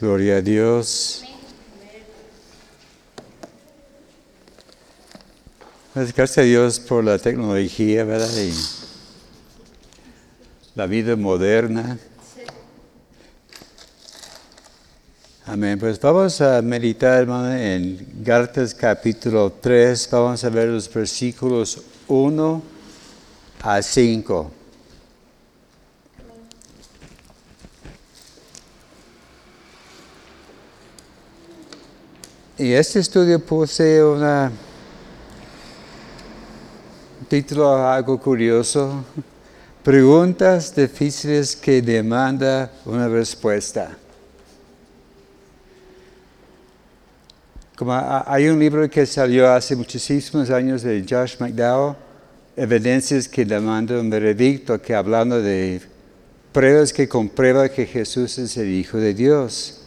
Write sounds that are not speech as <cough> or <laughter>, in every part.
Gloria a Dios. Pues gracias a Dios por la tecnología, ¿verdad? Y la vida moderna. Amén. Pues vamos a meditar, hermano, en Gálatas capítulo 3. Vamos a ver los versículos 1 a 5. Y este estudio posee un título algo curioso, preguntas difíciles que demanda una respuesta. Como hay un libro que salió hace muchísimos años de Josh McDowell, Evidencias que demandan un veredicto, que hablando de pruebas que comprueban que Jesús es el Hijo de Dios.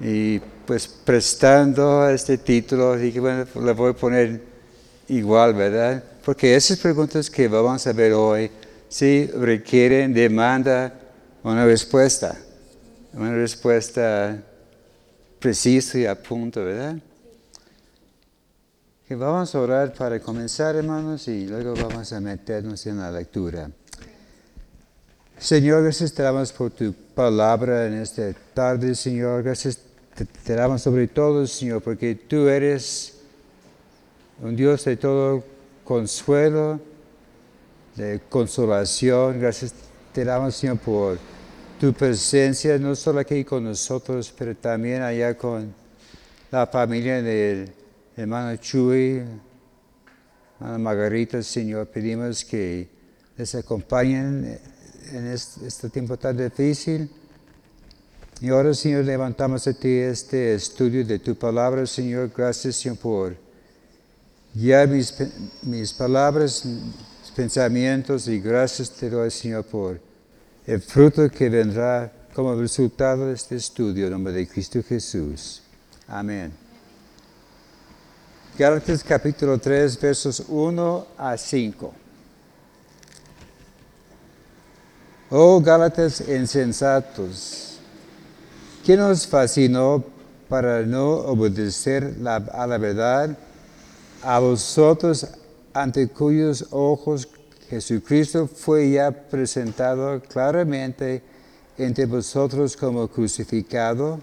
Y pues prestando este título, dije, bueno, le voy a poner igual, ¿verdad? Porque esas preguntas que vamos a ver hoy, sí requieren, demanda una respuesta, una respuesta precisa y a punto, ¿verdad? Que vamos a orar para comenzar, hermanos, y luego vamos a meternos en la lectura. Señor, gracias te por tu palabra en esta tarde, Señor. Gracias te, damos sobre todo, Señor, porque tú eres un Dios de todo consuelo, de consolación. Gracias te damos, Señor, por tu presencia, no solo aquí con nosotros, pero también allá con la familia del hermano Chuy, hermana Margarita, Señor. Pedimos que les acompañen en este, tiempo tan difícil. Y ahora, Señor, levantamos a ti este estudio de tu palabra, Señor. Gracias, Señor, por guiar mis, mis palabras, pensamientos, y gracias te doy, Señor, por el fruto que vendrá como resultado de este estudio en nombre de Cristo Jesús. Amén. Gálatas capítulo 3, versos 1 a 5. Oh Gálatas insensatos, ¿quién nos fascinó para no obedecer a la verdad? A vosotros ante cuyos ojos Jesucristo fue ya presentado claramente entre vosotros como crucificado.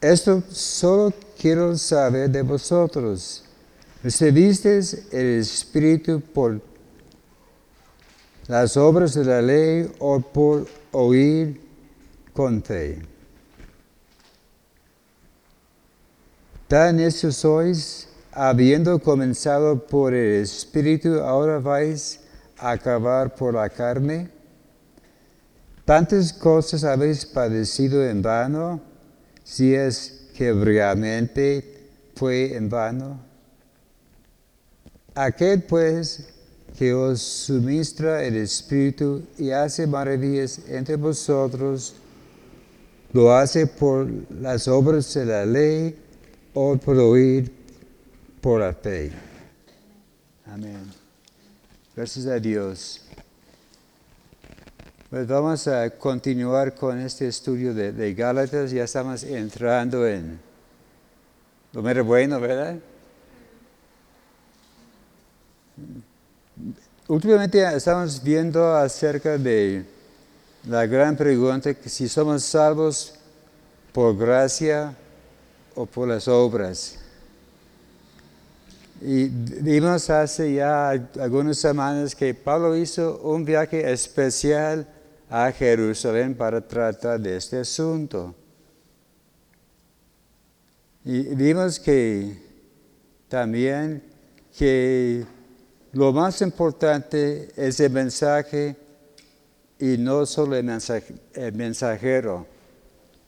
Esto solo quiero saber de vosotros. ¿Recibisteis el Espíritu por las obras de la ley o por oír con fe? ¿Tan necios sois? habiendo comenzado por el Espíritu, ahora vais a acabar por la carne. Tantas cosas habéis padecido en vano, si es que realmente fue en vano. Aquel pues que os suministra el Espíritu y hace maravillas entre vosotros, lo hace por las obras de la ley o por oír por la fe. Amén. Gracias a Dios. Pues vamos a continuar con este estudio de, de Gálatas. Ya estamos entrando en lo mero bueno, ¿verdad? Últimamente estamos viendo acerca de la gran pregunta que si somos salvos por gracia o por las obras. Y vimos hace ya algunas semanas que Pablo hizo un viaje especial a Jerusalén para tratar de este asunto. Y vimos que también que lo más importante es el mensaje y no solo el, mensajero.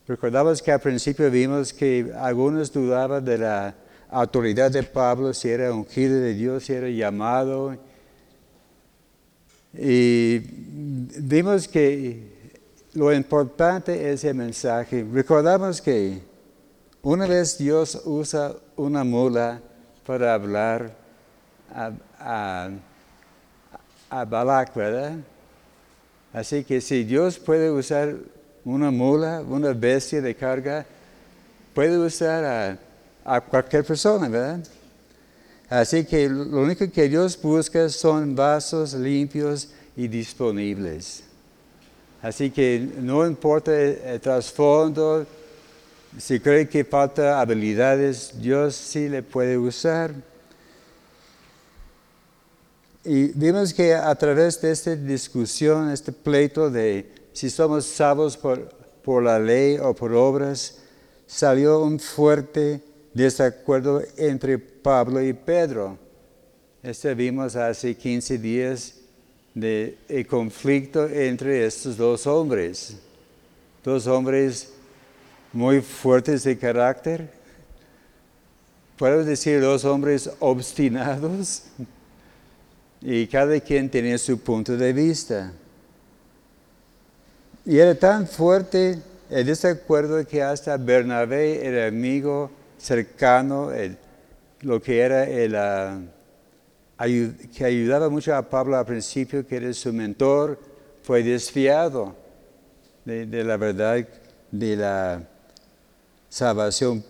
Recordamos que al principio vimos que algunos dudaban de la autoridad de Pablo, si era ungido de Dios, si era llamado. Y vimos que lo importante es el mensaje. Recordamos que una vez Dios usa una mula para hablar a, a, a Balak, ¿verdad? Así que si Dios puede usar una mula, una bestia de carga, puede usar a, cualquier persona, ¿verdad? Así que lo único que Dios busca son vasos limpios y disponibles. Así que no importa el, trasfondo, si cree que falta habilidades, Dios sí le puede usar. Y vimos que a través de esta discusión, este pleito de si somos salvos por, por la ley o por obras, salió un fuerte desacuerdo entre Pablo y Pedro. Este vimos hace 15 días de conflicto entre estos dos hombres. Dos hombres muy fuertes de carácter. Puedo decir dos hombres obstinados. Y cada quien tenía su punto de vista. Y era tan fuerte el desacuerdo que hasta Bernabé, el amigo cercano, lo que era el... Ah, que ayudaba mucho a Pablo al principio, que era su mentor, fue desfiado de, la verdad de la salvación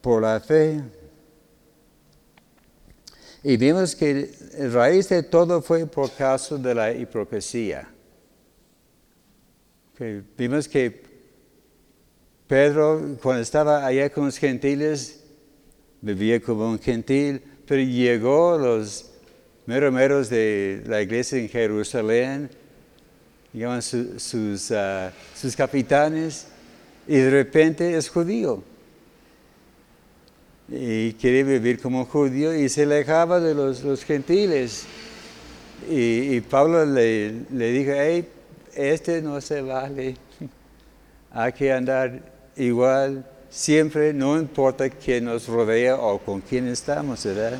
por la fe. Y vimos que el raíz de todo fue por causa de la hipocresía. vimos que Pedro, cuando estaba allá con los gentiles, vivía como un gentil, pero llegó los meros de la iglesia en Jerusalén, llaman sus, ah, sus capitanes, y de repente es judío. Y quiere vivir como judío y se alejaba de los, los gentiles. Y, Pablo le, le dijo, hey, este no se vale, <laughs> hay que andar igual siempre, no importa quién nos rodea o con quién estamos, ¿verdad?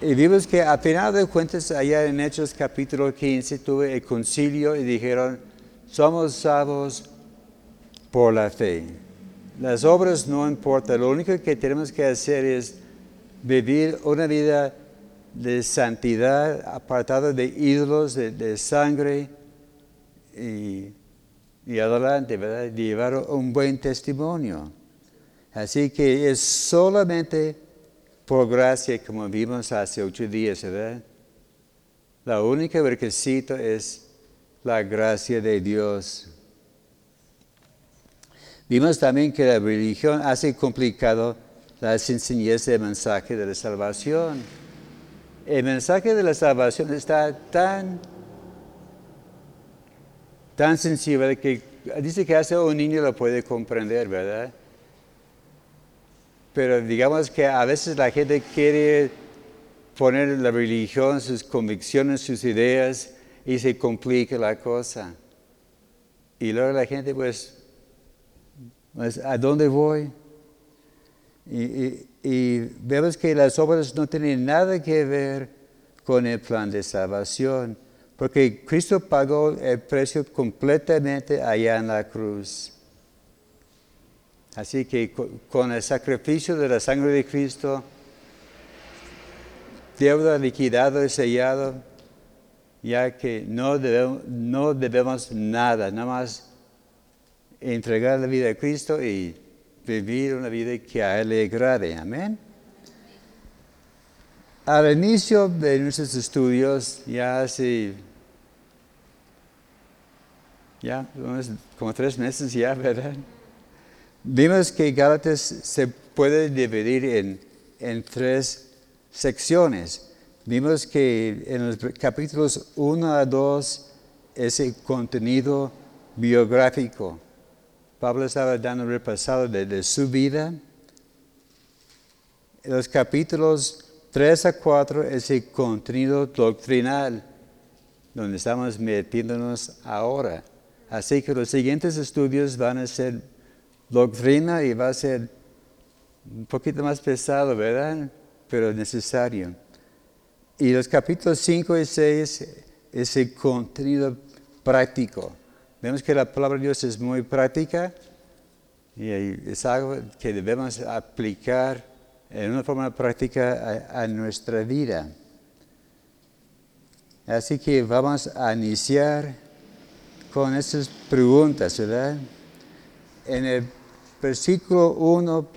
Y vimos que a final de cuentas, allá en Hechos capítulo 15, tuve el concilio y dijeron, somos salvos por la fe. Las obras no importan, lo único que tenemos que hacer es vivir una vida de santidad, apartada de ídolos, de, sangre y, adelante, ¿verdad? llevar un buen testimonio. Así que es solamente por gracia, como vimos hace ocho días, ¿verdad? La única requisito es la gracia de Dios. Vimos también que la religión hace complicado las enseñanzas del mensaje de la salvación. El mensaje de la salvación está tan, tan sensible que dice que hasta un niño lo puede comprender, ¿verdad? pero digamos que a veces la gente quiere poner la religión, sus convicciones, sus ideas y se complica la cosa. Y luego la gente pues, ¿a dónde voy? Y, y, vemos que las obras no tienen nada que ver con el plan de salvación, porque Cristo pagó el precio completamente allá en la cruz. Así que con el sacrificio de la sangre de Cristo, deuda liquidado y sellado, ya que no debemos, no debemos nada, nada más entregar la vida a Cristo y vivir una vida que a Él le agrade. Amén. Al inicio de nuestros estudios, ya hace ya como tres meses ya, ¿verdad? Vimos que Gálatas se puede dividir en, tres secciones. Vimos que en los capítulos 1 a 2 es el contenido biográfico. Pablo estaba dando un repasado de, su vida. Los capítulos 3 a 4 es el contenido doctrinal, donde estamos metiéndonos ahora. Así que los siguientes estudios van a ser doctrina y va a ser un poquito más pesado, ¿verdad? Pero necesario. Y los capítulos 5 y 6 es el contenido práctico. Vemos que la palabra de Dios es muy práctica y es algo que debemos aplicar en una forma práctica a, nuestra vida. Así que vamos a iniciar con estas preguntas, ¿verdad? En el versículo 1,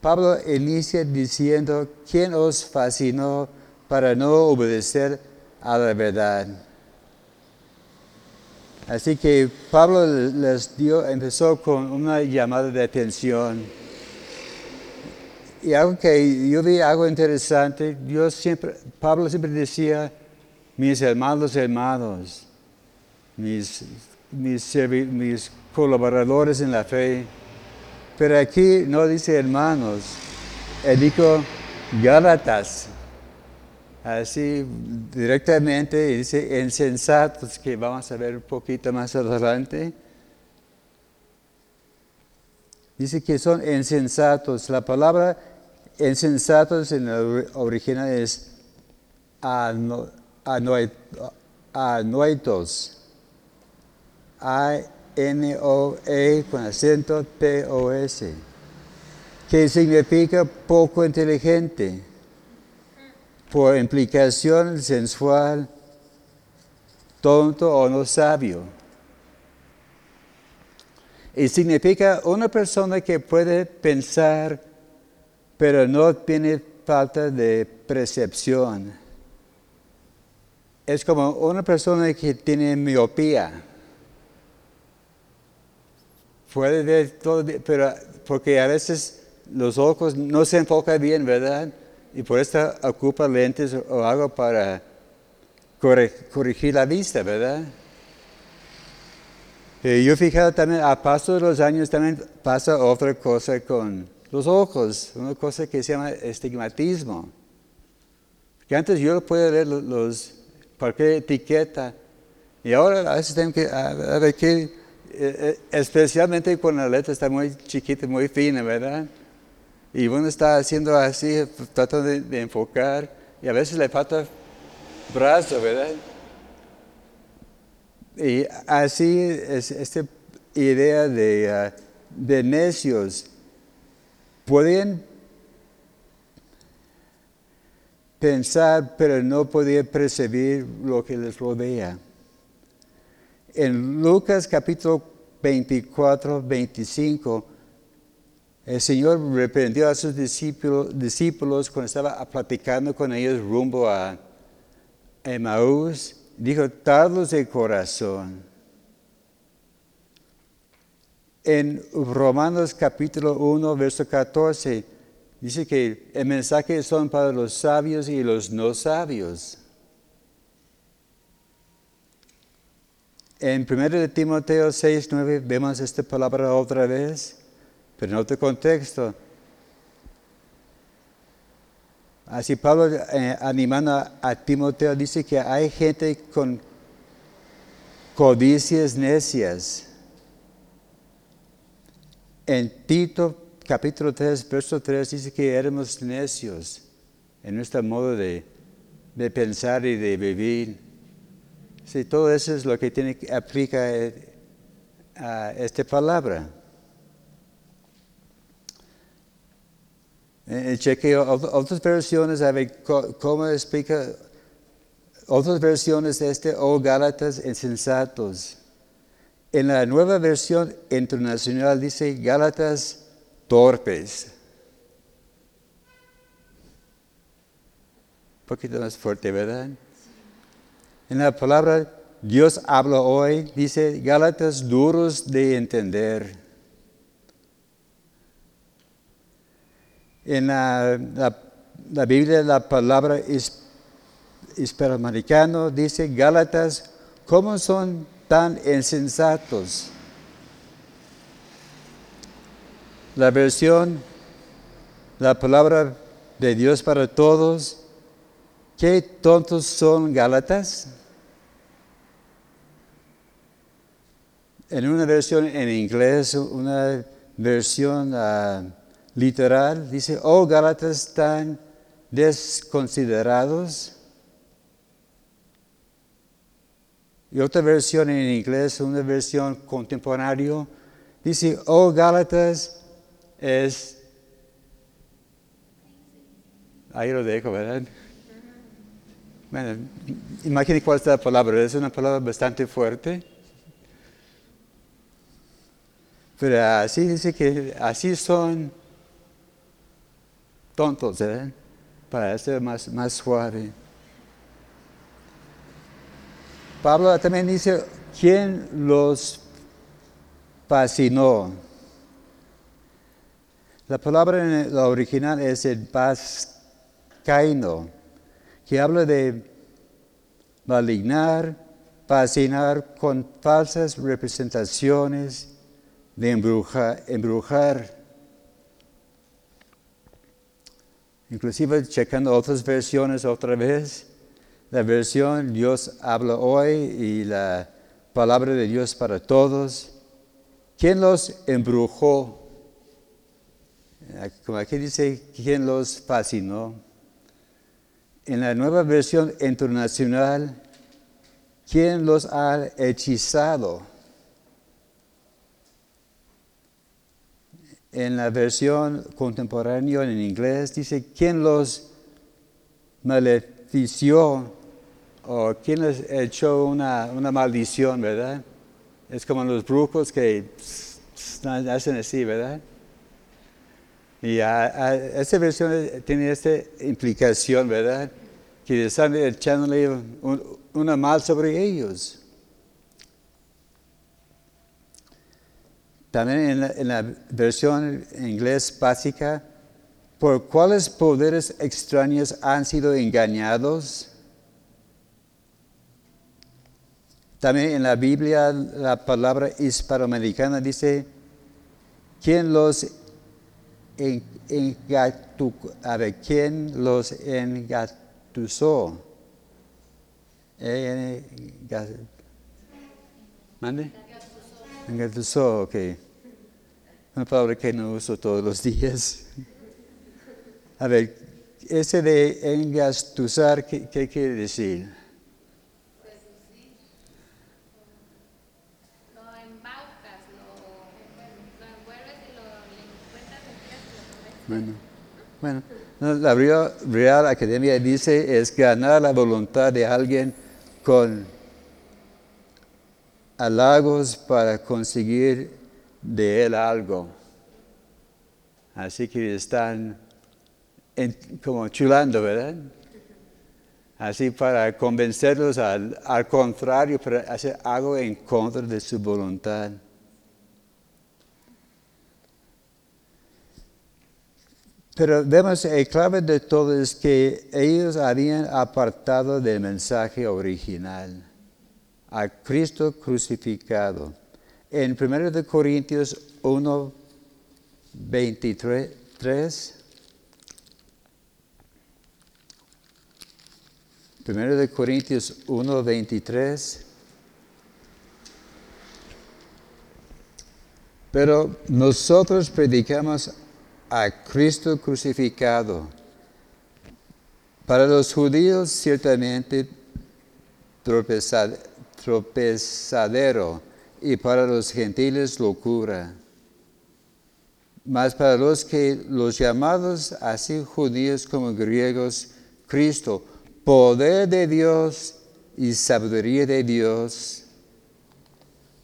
Pablo inicia diciendo, ¿quién os fascinó para no obedecer a la verdad? Así que Pablo les dio, empezó con una llamada de atención. Y algo que yo vi algo interesante, Dios siempre, Pablo siempre decía, mis hermanos, hermanos, mis, mis, mis colaboradores en la fe. Pero aquí no dice hermanos, él dijo Gálatas. Así directamente dice insensatos, que vamos a ver un poquito más adelante. Dice que son insensatos. La palabra insensatos en el original es anoitos. A-N-O-E con acento T-O-S. Que significa poco inteligente. Por implicación sensual, tonto o no sabio. Y significa una persona que puede pensar pero no tiene falta de percepción. Es como una persona que tiene miopía. Puede ver todo, pero porque a veces los ojos no se enfocan bien, ¿verdad? Y por eso ocupa lentes o algo para corregir la vista, ¿verdad? Yo he fijado también, a paso de los años también pasa otra cosa con los ojos, una cosa que se llama estigmatismo. Que antes yo podía leer los, cualquier etiqueta y ahora a veces tengo que ver que, eh, eh, especialmente cuando la letra está muy chiquita, muy fina, ¿verdad? Y uno está haciendo así, tratando de, enfocar y a veces le falta brazo, ¿verdad? Y así es esta idea de, ah, de necios Podían pensar, pero no podían percibir lo que les rodea. En Lucas capítulo 24, 25, el Señor reprendió a sus discípulos, cuando estaba platicando con ellos rumbo a Emmaús. Dijo, tardos de corazón en Romanos capítulo 1, verso 14, dice que el mensaje son para los sabios y los no sabios. En 1 Timoteo 6, 9 vemos esta palabra otra vez, pero en otro contexto. Así Pablo eh, animando a Timoteo dice que hay gente con codicias necias en Tito capítulo 3, verso 3 dice que éramos necios en nuestro modo de, pensar y de vivir. Sí, todo eso es lo que tiene aplica eh, a esta palabra. Eh, cheque otras versiones, a ver cómo explica otras versiones de este, oh Gálatas insensatos. En la nueva versión internacional dice Gálatas torpes. Un poquito más fuerte, ¿verdad? En la palabra Dios habla hoy, dice Gálatas duros de entender. En la, la, Biblia la palabra hispanoamericano dice Gálatas, ¿cómo son tan insensatos. La versión, la palabra de Dios para todos, ¿qué tontos son Gálatas? En una versión en inglés, una versión ah, literal, dice, oh Gálatas tan desconsiderados. Y otra versión en inglés, una versión contemporánea, dice, oh Gálatas es... Ahí lo dejo, ¿verdad? Bueno, imagínate cuál es la palabra, es una palabra bastante fuerte. Pero así dice que así son tontos, ¿verdad? Para ser más, más suave. Pablo también dice, ¿quién los fascinó? La palabra en la original es el pascaino, que habla de malignar, fascinar con falsas representaciones, de embrujar. Inclusive checando otras versiones otra vez, la versión Dios habla hoy y la palabra de Dios para todos. ¿Quién los embrujó? Como aquí dice, ¿quién los fascinó? En la nueva versión internacional, ¿quién los ha hechizado? En la versión contemporánea en inglés dice, ¿quién los malefició? ¿O quién les echó una, maldición, verdad? Es como los brujos que hacen así, ¿verdad? Y esa versión tiene esta implicación, ¿verdad? Que están echándole una mal sobre ellos. También en la, en versión en inglés básica, ¿por cuáles poderes extraños han sido engañados? También en la Biblia la palabra hispanoamericana dice, ¿quién los engatu, a ¿quién los engatusó? Eh, ¿Mande? Engatusó, ok. Una palabra que no uso todos los días. A ver, ese de engastusar, ¿qué, quiere decir? Bueno, bueno. La Real Academia dice es ganar la voluntad de alguien con halagos para conseguir de él algo. Así que están como chulando, ¿verdad? Así para convencerlos al, al contrario, para hacer algo en contra de su voluntad. Pero vemos, el clave de todo es que ellos habían apartado del mensaje original, a Cristo crucificado. En 1 Corintios 1, 23, 1 Corintios 1, 23. Pero nosotros predicamos a Cristo crucificado. Para los judíos ciertamente tropezadero y para los gentiles locura. Mas para los que los llamados así judíos como griegos, Cristo, poder de Dios y sabiduría de Dios,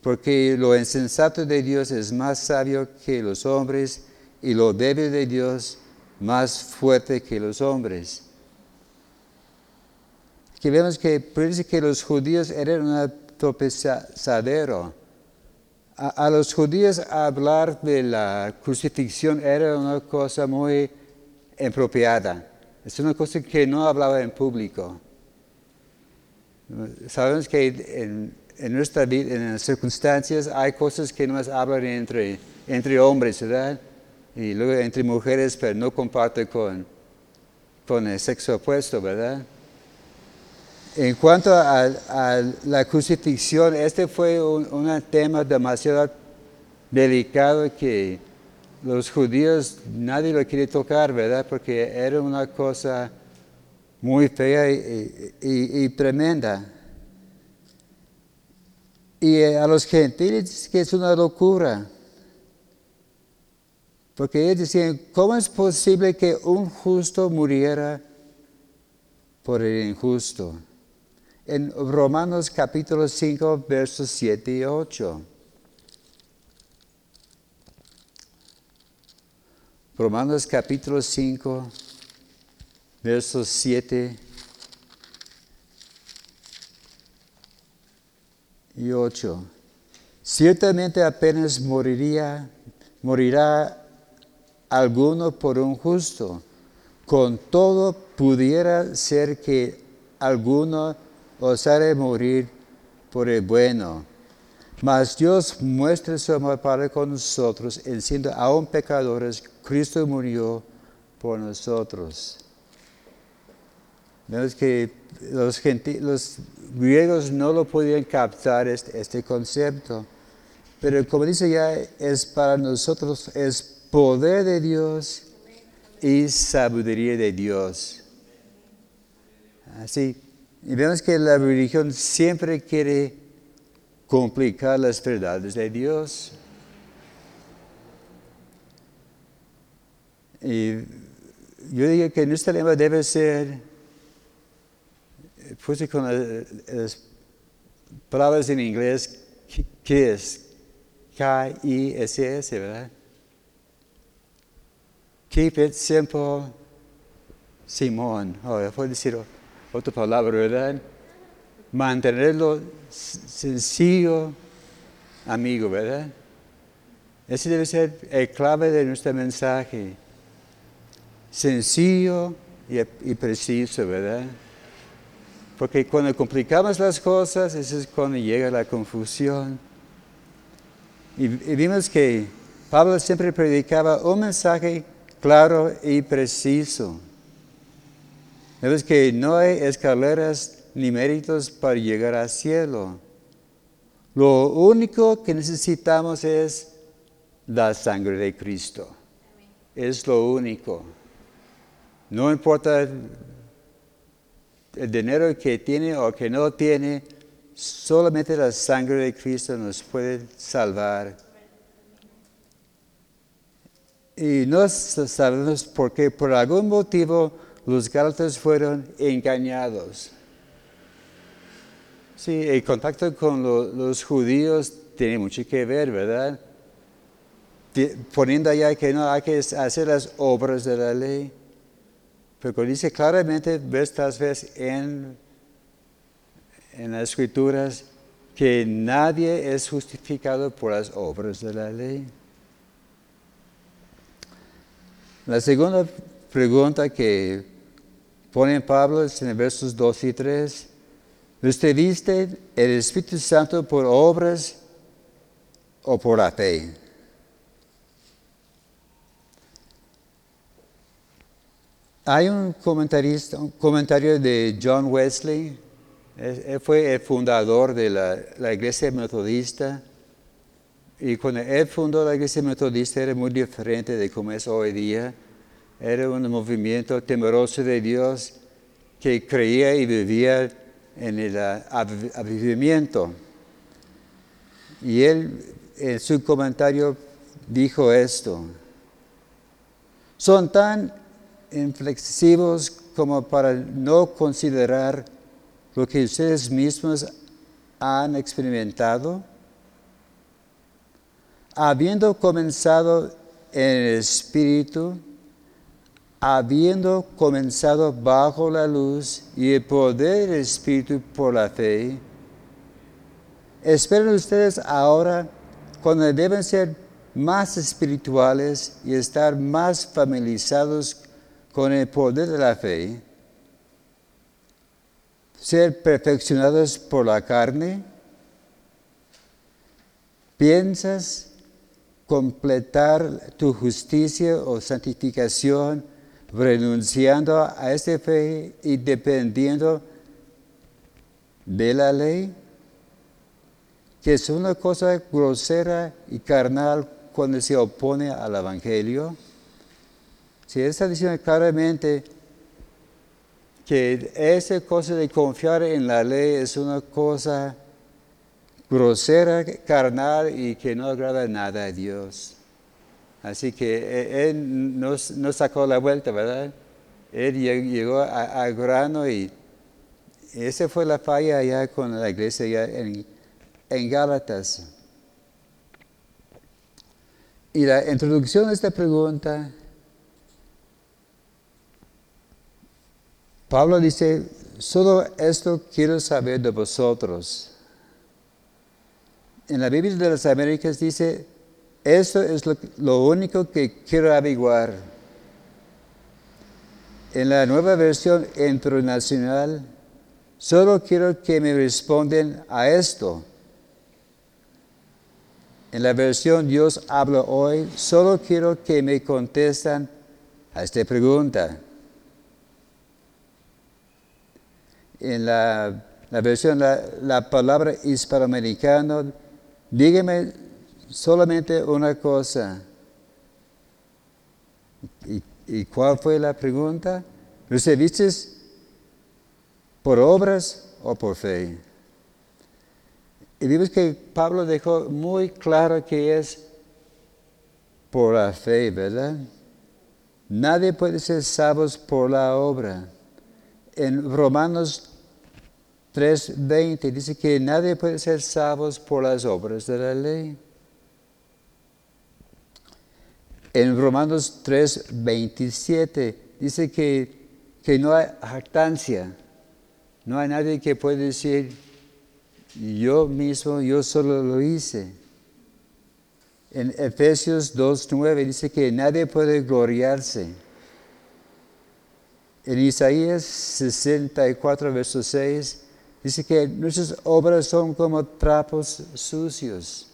porque lo insensato de Dios es más sabio que los hombres y lo débil de Dios más fuerte que los hombres. Aquí vemos que que los judíos eran un tropezadero. A, los judíos hablar de la crucifixión era una cosa muy impropiada. Es una cosa que no hablaba en público. Sabemos que en, en nuestra vida, en las circunstancias, hay cosas que no se hablan entre, entre hombres, ¿verdad? y luego entre mujeres, pero no comparte con, con el sexo opuesto, ¿verdad? En cuanto a, la crucifixión, este fue un, tema demasiado delicado que los judíos nadie lo quiere tocar, ¿verdad? Porque era una cosa muy fea y, y tremenda. Y a los gentiles que es una locura. Porque ellos decían, ¿cómo es posible que un justo muriera por el injusto? En Romanos capítulo 5, versos 7 y 8. Romanos capítulo 5, versos 7 y 8. Ciertamente apenas moriría, morirá alguno por un justo. Con todo pudiera ser que alguno osare morir por el bueno. Mas Dios muestra su amor para con nosotros, en siendo aún pecadores, Cristo murió por nosotros. Vemos que los, los, griegos no lo podían captar este, este, concepto, pero como dice ya, es para nosotros, es poder de Dios y sabiduría de Dios. Así, y vemos que la religión siempre quiere complicar las verdades de Dios. Y yo digo que nuestra lengua debe ser, puse con las, palabras en inglés, ¿qué es? K-I-S-S, ¿verdad? Keep it simple, Simón. Oh, puedo decir otra palabra, ¿verdad? Mantenerlo sencillo, amigo, ¿verdad? Ese debe ser el clave de nuestro mensaje. Sencillo y, preciso, ¿verdad? Porque cuando complicamos las cosas, eso es cuando llega la confusión. Y, y vimos que Pablo siempre predicaba un mensaje claro y preciso. Vemos que no hay escaleras ni méritos para llegar al cielo. Lo único que necesitamos es la sangre de Cristo. Es lo único. No importa el dinero que tiene o que no tiene, solamente la sangre de Cristo nos puede salvar. Y no sabemos por qué, por algún motivo, los gálatas fueron engañados. Sí, el contacto con los judíos tiene mucho que ver, ¿verdad? Poniendo allá que no hay que hacer las obras de la ley. Pero dice claramente, ves tal vez en, en las escrituras, que nadie es justificado por las obras de la ley. La segunda pregunta que pone Pablo en versos 2 y 3. ¿Usted viste el Espíritu Santo por obras o por la fe? Hay un, comentarista, un comentario de John Wesley, él fue el fundador de la, la, iglesia metodista y cuando él fundó la iglesia metodista era muy diferente de como es hoy día. Era un movimiento temeroso de Dios que creía y vivía en el avivamiento. Y él en su comentario dijo esto, son tan inflexivos como para no considerar lo que ustedes mismos han experimentado. Habiendo comenzado en el Espíritu, habiendo comenzado bajo la luz y el poder del Espíritu por la fe, esperen ustedes ahora cuando deben ser más espirituales y estar más familiarizados con el poder de la fe, ser perfeccionados por la carne, piensas completar tu justicia o santificación renunciando a esta fe y dependiendo de la ley, que es una cosa grosera y carnal cuando se opone al Evangelio. Si está diciendo claramente que esa cosa de confiar en la ley es una cosa grosera, carnal y que no agrada nada a Dios. Así que eh, él no, sacó la vuelta, ¿verdad? Él llegó a, grano y esa fue la falla allá con la iglesia allá en, en Gálatas. Y la introducción a esta pregunta, Pablo dice, solo esto quiero saber de vosotros. En la Biblia de las Américas dice, eso es lo, único que quiero averiguar. En la nueva versión internacional, solo quiero que me responden a esto. En la versión Dios habla hoy, solo quiero que me contestan a esta pregunta. En la, versión, la, palabra hispanoamericana, dígame solamente una cosa. ¿Y, ¿Y, cuál fue la pregunta? ¿Recibiste por obras o por fe? Y vimos que Pablo dejó muy claro que es por la fe, ¿verdad? Nadie puede ser salvo por la obra. En Romanos 3:20 dice que nadie puede ser salvo por las obras de la ley. En Romanos 3:27 dice que, que no hay jactancia. No hay nadie que pueda decir, yo mismo, yo solo lo hice. En Efesios 2.9 dice que nadie puede gloriarse. En Isaías 64, verso 6, dice que nuestras obras son como trapos sucios.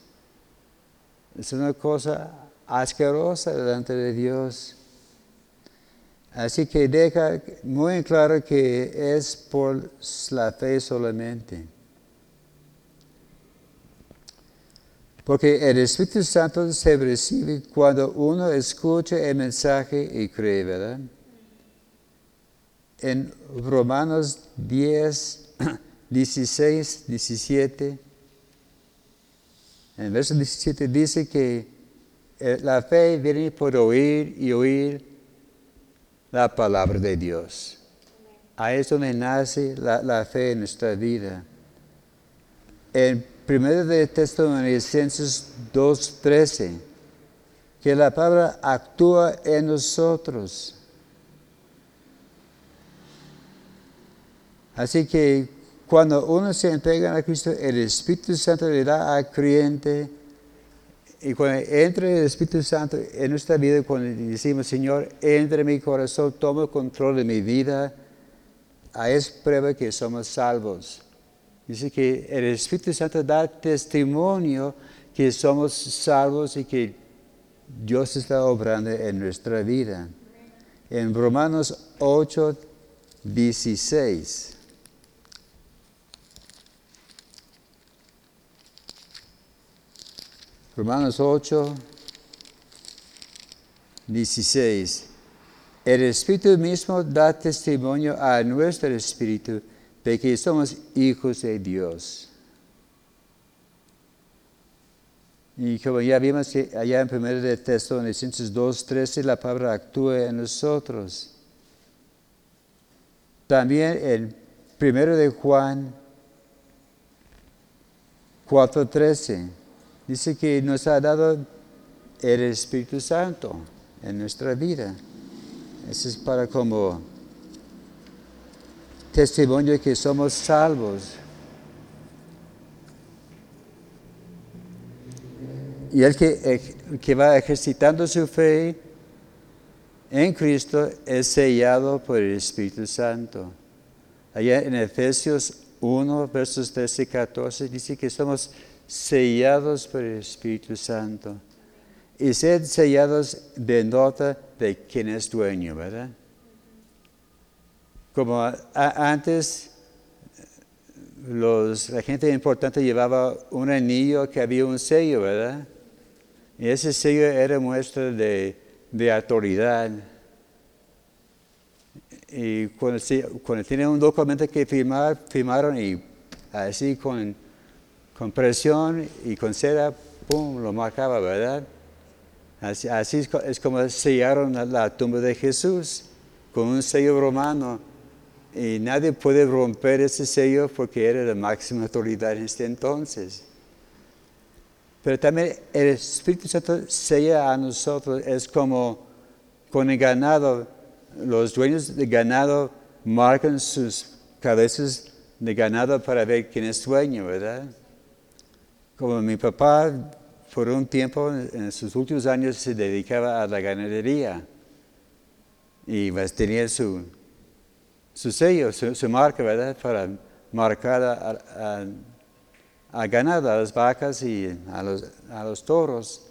Es una cosa asquerosa delante de Dios. Así que deja muy claro que es por la fe solamente. Porque el Espíritu Santo se recibe cuando uno escucha el mensaje y cree, ¿verdad? En Romanos 10, 16, 17, en el verso 17 dice que eh, la fe viene por oír y oír la palabra de Dios. Ahí es donde nace la, la fe en nuestra vida. En Primero de Tesalonicenses 2.13, que la palabra actúa en nosotros. Así que cuando uno se entrega a Cristo, el Espíritu Santo le da al creyente. Y cuando entra el Espíritu Santo en nuestra vida, cuando decimos, Señor, entra en mi corazón, toma control de mi vida, a es prueba que somos salvos. Dice que el Espíritu Santo da testimonio que somos salvos y que Dios está obrando en nuestra vida. En Romanos 8, 16. Romanos 8, 16. El Espíritu mismo da testimonio a nuestro Espíritu de que somos hijos de Dios. Y como ya vimos que allá en 1 de Tesalonicenses 2.13 la palabra actúa en nosotros. También en 1 de Juan 4.13 dice que nos ha dado el Espíritu Santo en nuestra vida. Eso es para como testimonio de que somos salvos. Y el que, que va ejercitando su fe en Cristo es sellado por el Espíritu Santo. Allá en Efesios 1, versos 13 y 14, dice que somos sellados por el Espíritu Santo. Y ser sellados denota de quién es dueño, ¿verdad? Como antes, los, la gente importante llevaba un anillo que había un sello, ¿verdad? Y ese sello era muestra de, autoridad. Y cuando, cuando tenían un documento que firmar, firmaron y así con, con presión y con seda, ¡pum!, lo marcaba, ¿verdad? Así, es como sellaron la tumba de Jesús con un sello romano y nadie puede romper ese sello porque era la máxima autoridad en este entonces. Pero también el Espíritu Santo sella a nosotros, es como con el ganado, los dueños del ganado marcan sus cabezas de ganado para ver quién es dueño, ¿verdad? Como mi papá por un tiempo, en sus últimos años, se dedicaba a la ganadería y pues, tenía su, su sello, su, marca, ¿verdad? Para marcar a, ganado, a las vacas y a los, a los toros.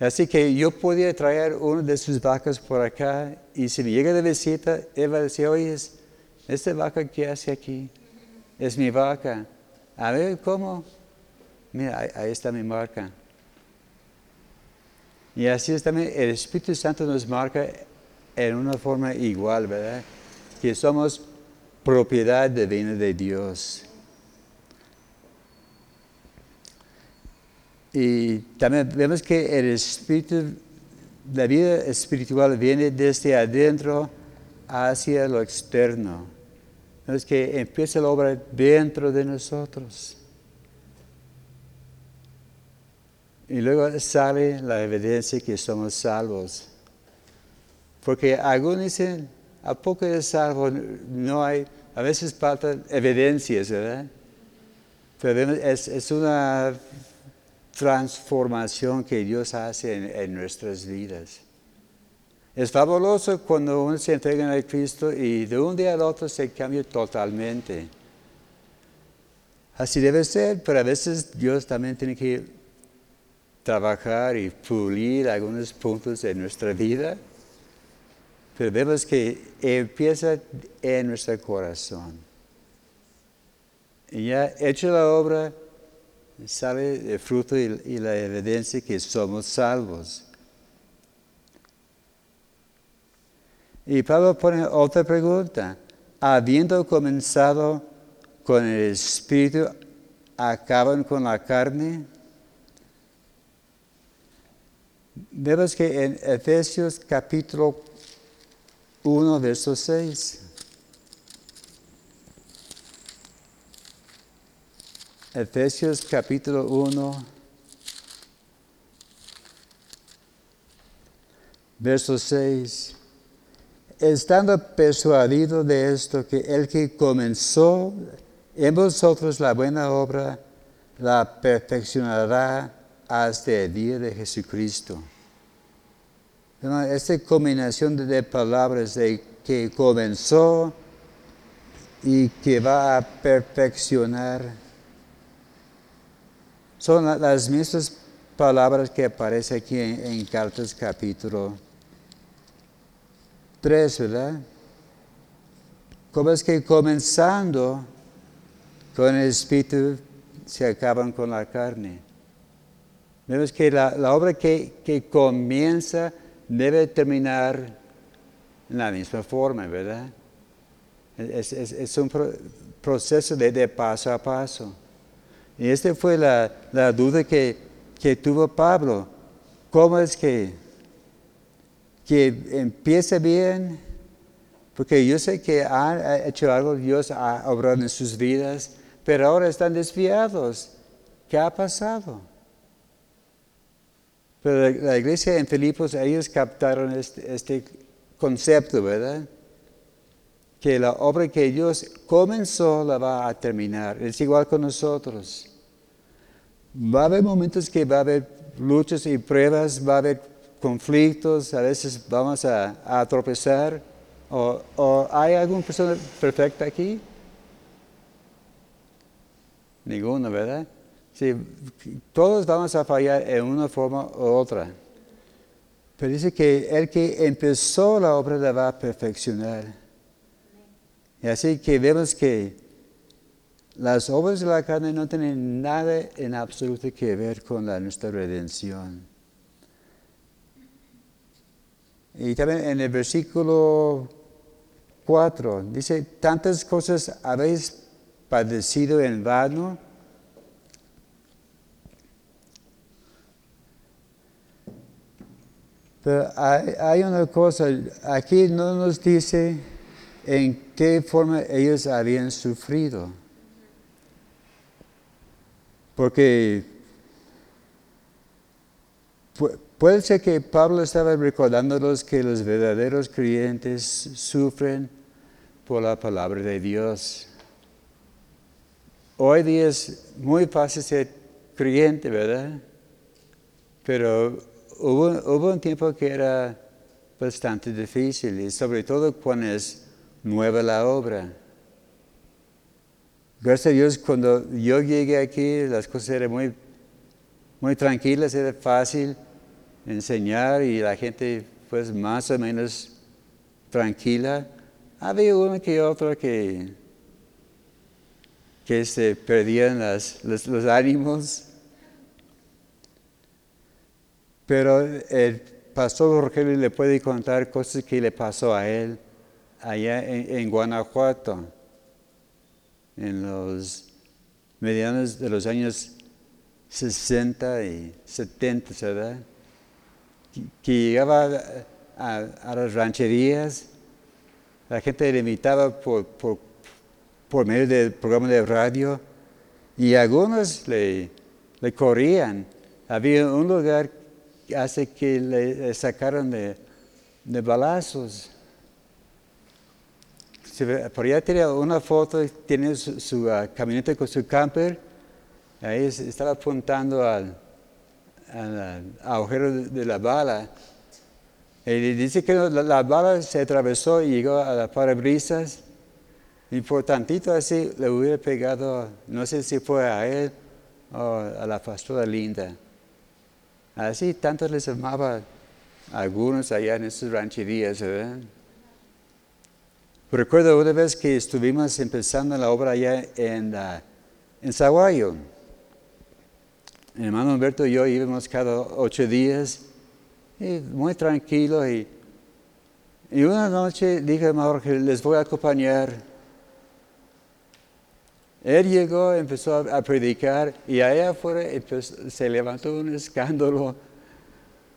Así que yo podía traer una de sus vacas por acá y si me llega de visita, Eva decía, oye, ¿esta vaca qué hace aquí? Es mi vaca. A ver, ¿cómo? Mira, ahí, está mi marca. Y así es también, el Espíritu Santo nos marca en una forma igual, ¿verdad? Que somos propiedad divina de Dios. Y también vemos que el espíritu, la vida espiritual viene desde adentro hacia lo externo. Es que empieza la obra dentro de nosotros. Y luego sale la evidencia que somos salvos. Porque algunos dicen, ¿a poco de salvo? No hay, a veces faltan evidencias, ¿verdad? Pero es, es una transformación que Dios hace en, nuestras vidas. Es fabuloso cuando uno se entrega a Cristo y de un día al otro se cambia totalmente. Así debe ser, pero a veces Dios también tiene que trabajar y pulir algunos puntos de nuestra vida. Pero vemos que empieza en nuestro corazón. Y ya hecho la obra, sale el fruto y, la evidencia que somos salvos. Y Pablo pone otra pregunta. Habiendo comenzado con el Espíritu, ¿acaban con la carne? Vemos que en Efesios capítulo 1, verso 6. Efesios capítulo 1, verso 6. Estando persuadido de esto, que el que comenzó en vosotros la buena obra, la perfeccionará hasta el día de Jesucristo. Esta combinación de palabras de que comenzó y que va a perfeccionar son las mismas palabras que aparecen aquí en, en Cartas capítulo 3, ¿verdad? Como es que comenzando con el Espíritu se acaban con la carne. Vemos que la, obra que, comienza debe terminar en la misma forma, ¿verdad? Es, un proceso de paso a paso. Y esta fue la, duda que, tuvo Pablo. ¿Cómo es que, que empiece bien? Porque yo sé que han hecho algo, Dios ha obrado en sus vidas, pero ahora están desviados. ¿Qué ha pasado? Pero la, iglesia en Filipos, ellos captaron este, este concepto, ¿verdad? que la obra que Dios comenzó la va a terminar. Es igual con nosotros. Va a haber momentos que va a haber luchas y pruebas, va a haber conflictos, a veces vamos a, tropezar. O, hay alguna persona perfecta aquí? Ninguna, ¿verdad? Sí, todos vamos a fallar en una forma u otra. Pero dice que el que empezó la obra la va a perfeccionar. Y así que vemos que las obras de la carne no tienen nada en absoluto que ver con la, nuestra redención. Y también en el versículo 4 dice, tantas cosas habéis padecido en vano. Pero hay, una cosa, aquí no nos dice en qué forma ellos habían sufrido. Porque puede ser que Pablo estaba recordándolos que los verdaderos creyentes sufren por la palabra de Dios. Hoy día es muy fácil ser creyente, ¿verdad? Pero hubo, un tiempo que era bastante difícil, y sobre todo cuando es nueva la obra. Gracias a Dios, cuando yo llegué aquí, las cosas eran muy, muy tranquilas, era fácil enseñar y la gente pues más o menos tranquila. Había uno que otro que, que se perdían los, los ánimos. Pero el pastor Rogelio le puede contar cosas que le pasó a él allá en, Guanajuato, en los medianos de los años 60 y 70, ¿verdad? Que, llegaba a, las rancherías, la gente le invitaba por, medio del programa de radio y algunos le, le corrían. Había un lugar hace que le sacaron de, balazos. Por allá tiene una foto, tiene su, ah, camioneta con su camper, ahí estaba apuntando al, agujero de, la bala. Y dice que la, bala se atravesó y llegó a la parabrisas. Y por tantito así le hubiera pegado, no sé si fue a él o a la pastora Linda. Así tanto les amaba a algunos allá en esas rancherías. Recuerdo una vez que estuvimos empezando la obra allá en, uh, en. Mi hermano Humberto y yo íbamos cada ocho días, y muy tranquilo. Y, y una noche dije a que les voy a acompañar. Él llegó, empezó a, predicar y allá afuera se levantó un escándalo.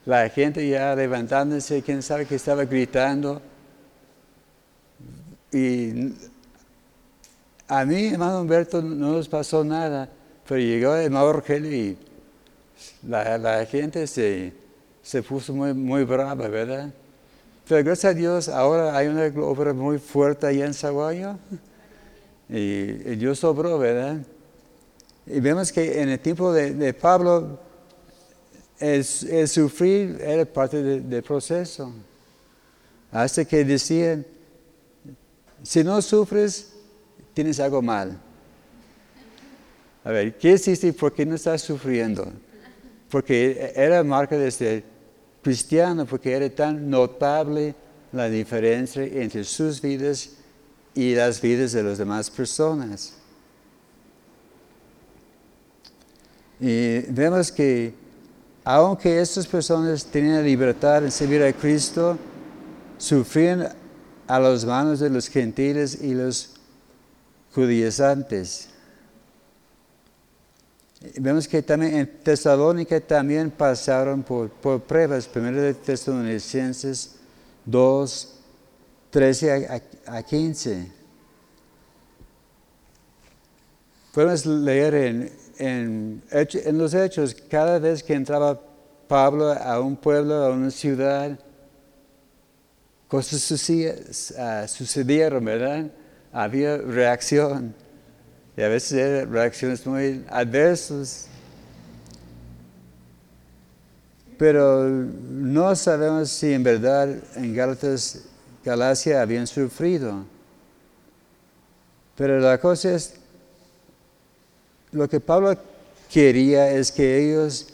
La gente ya levantándose, quién sabe que estaba gritando. Y a mí, hermano Humberto, no nos pasó nada, pero llegó el hermano Rogelio y la, gente se, se, puso muy, muy brava, ¿verdad? Pero gracias a Dios, ahora hay una obra muy fuerte allá en Zaguayo. Y, Dios sobró, ¿verdad? Y vemos que en el tiempo de, Pablo, el, sufrir era parte del proceso. Hasta que decían, si no sufres, tienes algo mal. A ver, ¿qué hiciste? ¿Por qué no estás sufriendo? Porque era marca de este cristiano, porque era tan notable la diferencia entre sus vidas y las vidas de las demás personas. Y vemos que aunque estas personas tenían libertad en servir a Cristo, sufrían a las manos de los gentiles y los judaizantes. Vemos que también en Tesalónica también pasaron por, pruebas. Primero de Tesalonicenses 2, 13 a, 15. Podemos leer en, en, los hechos, cada vez que entraba Pablo a un pueblo, a una ciudad, cosas ah, sucedieron, ¿verdad? Había reacción. Y a veces eran reacciones muy adversas. Pero no sabemos si en verdad en Gálatas Galacia habían sufrido. Pero la cosa es, lo que Pablo quería es que ellos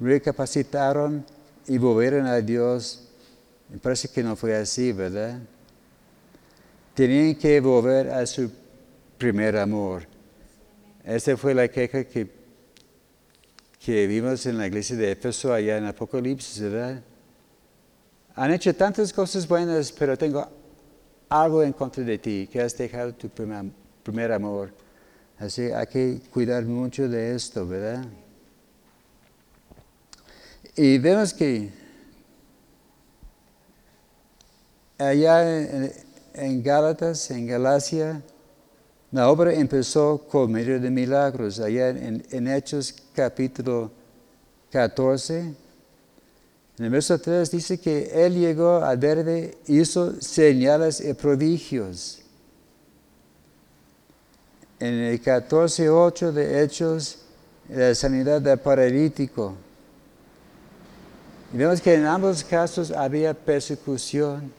recapacitaron y volvieran a Dios. Me parece que no fue así, ¿verdad? Tenían que volver a su primer amor. Esa fue la queja que, que vimos en la iglesia de Éfeso allá en Apocalipsis, ¿verdad? Han hecho tantas cosas buenas, pero tengo algo en contra de ti, que has dejado tu primer, amor. Así hay que cuidar mucho de esto, ¿verdad? Y vemos que allá en, Gálatas, en Galacia, la obra empezó con medio de milagros. Allá en, en Hechos capítulo 14, en el verso 3 dice que él llegó a Derbe, hizo señales y prodigios. en el 14.8 de Hechos, la sanidad del paralítico. Y vemos que en ambos casos había persecución.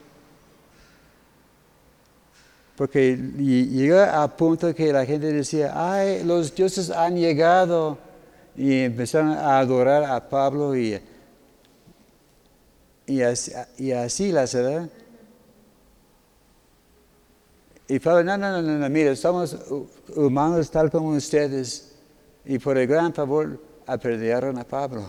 Porque llegó a punto que la gente decía, ay, los dioses han llegado. Y empezaron a adorar a Pablo y, y, así, las, ¿verdad? Y Pablo, no, no, no, no, mire, somos humanos tal como ustedes. Y por el gran favor apedrearon a Pablo.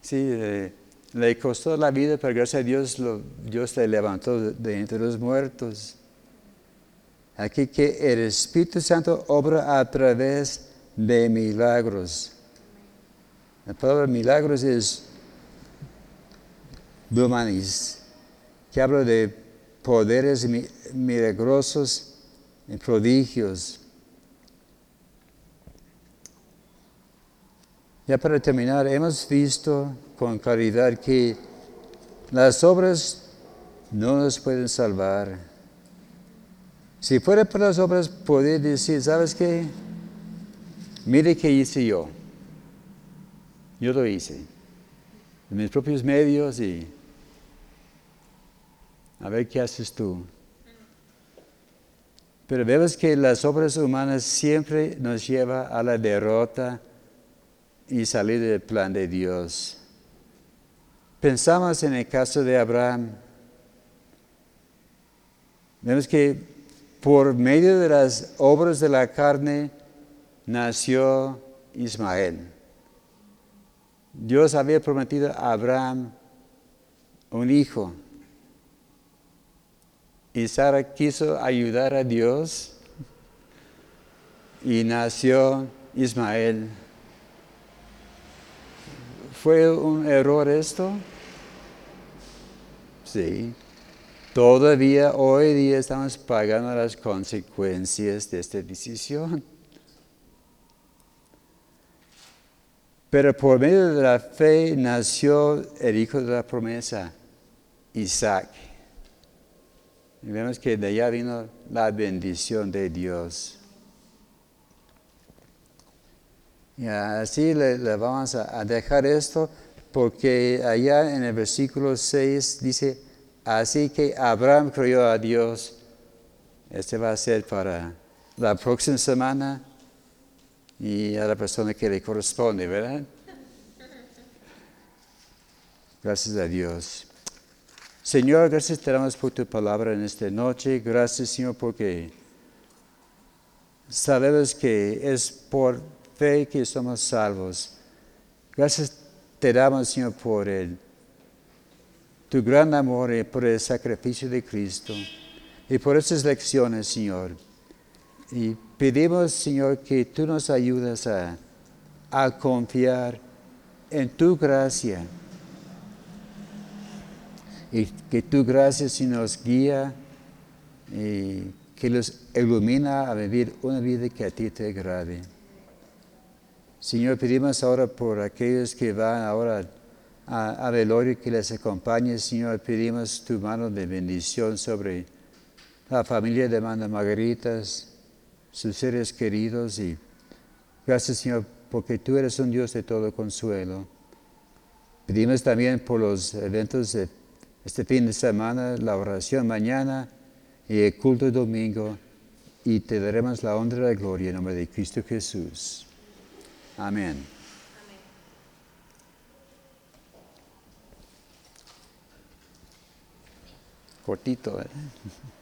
Sí, eh, le costó la vida, pero gracias a Dios Dios le levantó de entre los muertos. Aquí que el Espíritu Santo obra a través de milagros. La palabra milagros es dumanis, que habla de poderes milagrosos y prodigios. Ya para terminar, hemos visto con claridad que las obras no nos pueden salvar. Si fuera por las obras, podría decir, ¿sabes qué? Mire qué hice yo. Yo lo hice. En mis propios medios y a ver qué haces tú. Pero vemos que las obras humanas siempre nos llevan a la derrota y salir del plan de Dios. Pensamos en el caso de Abraham. Vemos que por medio de las obras de la carne nació Ismael. Dios había prometido a Abraham un hijo. Y Sara quiso ayudar a Dios y nació Ismael. ¿Fue un error esto? Sí. Todavía hoy día estamos pagando las consecuencias de esta decisión. Pero por medio de la fe nació el hijo de la promesa, Isaac. Y vemos que de allá vino la bendición de Dios. Y así le, vamos a, dejar esto porque allá en el versículo 6 dice, así que Abraham creyó a Dios. Este va a ser para la próxima semana y a la persona que le corresponde, ¿verdad? Gracias a Dios. Señor, gracias te damos por tu palabra en esta noche. Gracias, Señor, porque sabemos que es por fe que somos salvos. Gracias te damos, Señor, por el, tu gran amor y por el sacrificio de Cristo y por estas lecciones, Señor. Y pedimos, Señor, que tú nos ayudas a, a confiar en tu gracia y que tu gracia si nos guía y que los ilumina a vivir una vida que a ti te agrade. Señor, pedimos ahora por aquellos que van ahora a, a velorio que les acompañe, Señor, pedimos tu mano de bendición sobre la familia de Manda Margaritas, sus seres queridos y gracias, Señor, porque tú eres un Dios de todo consuelo. Pedimos también por los eventos de este fin de semana, la oración mañana y el culto domingo y te daremos la honra y la gloria en nombre de Cristo Jesús. Amén. Cortito, ¿eh? <laughs>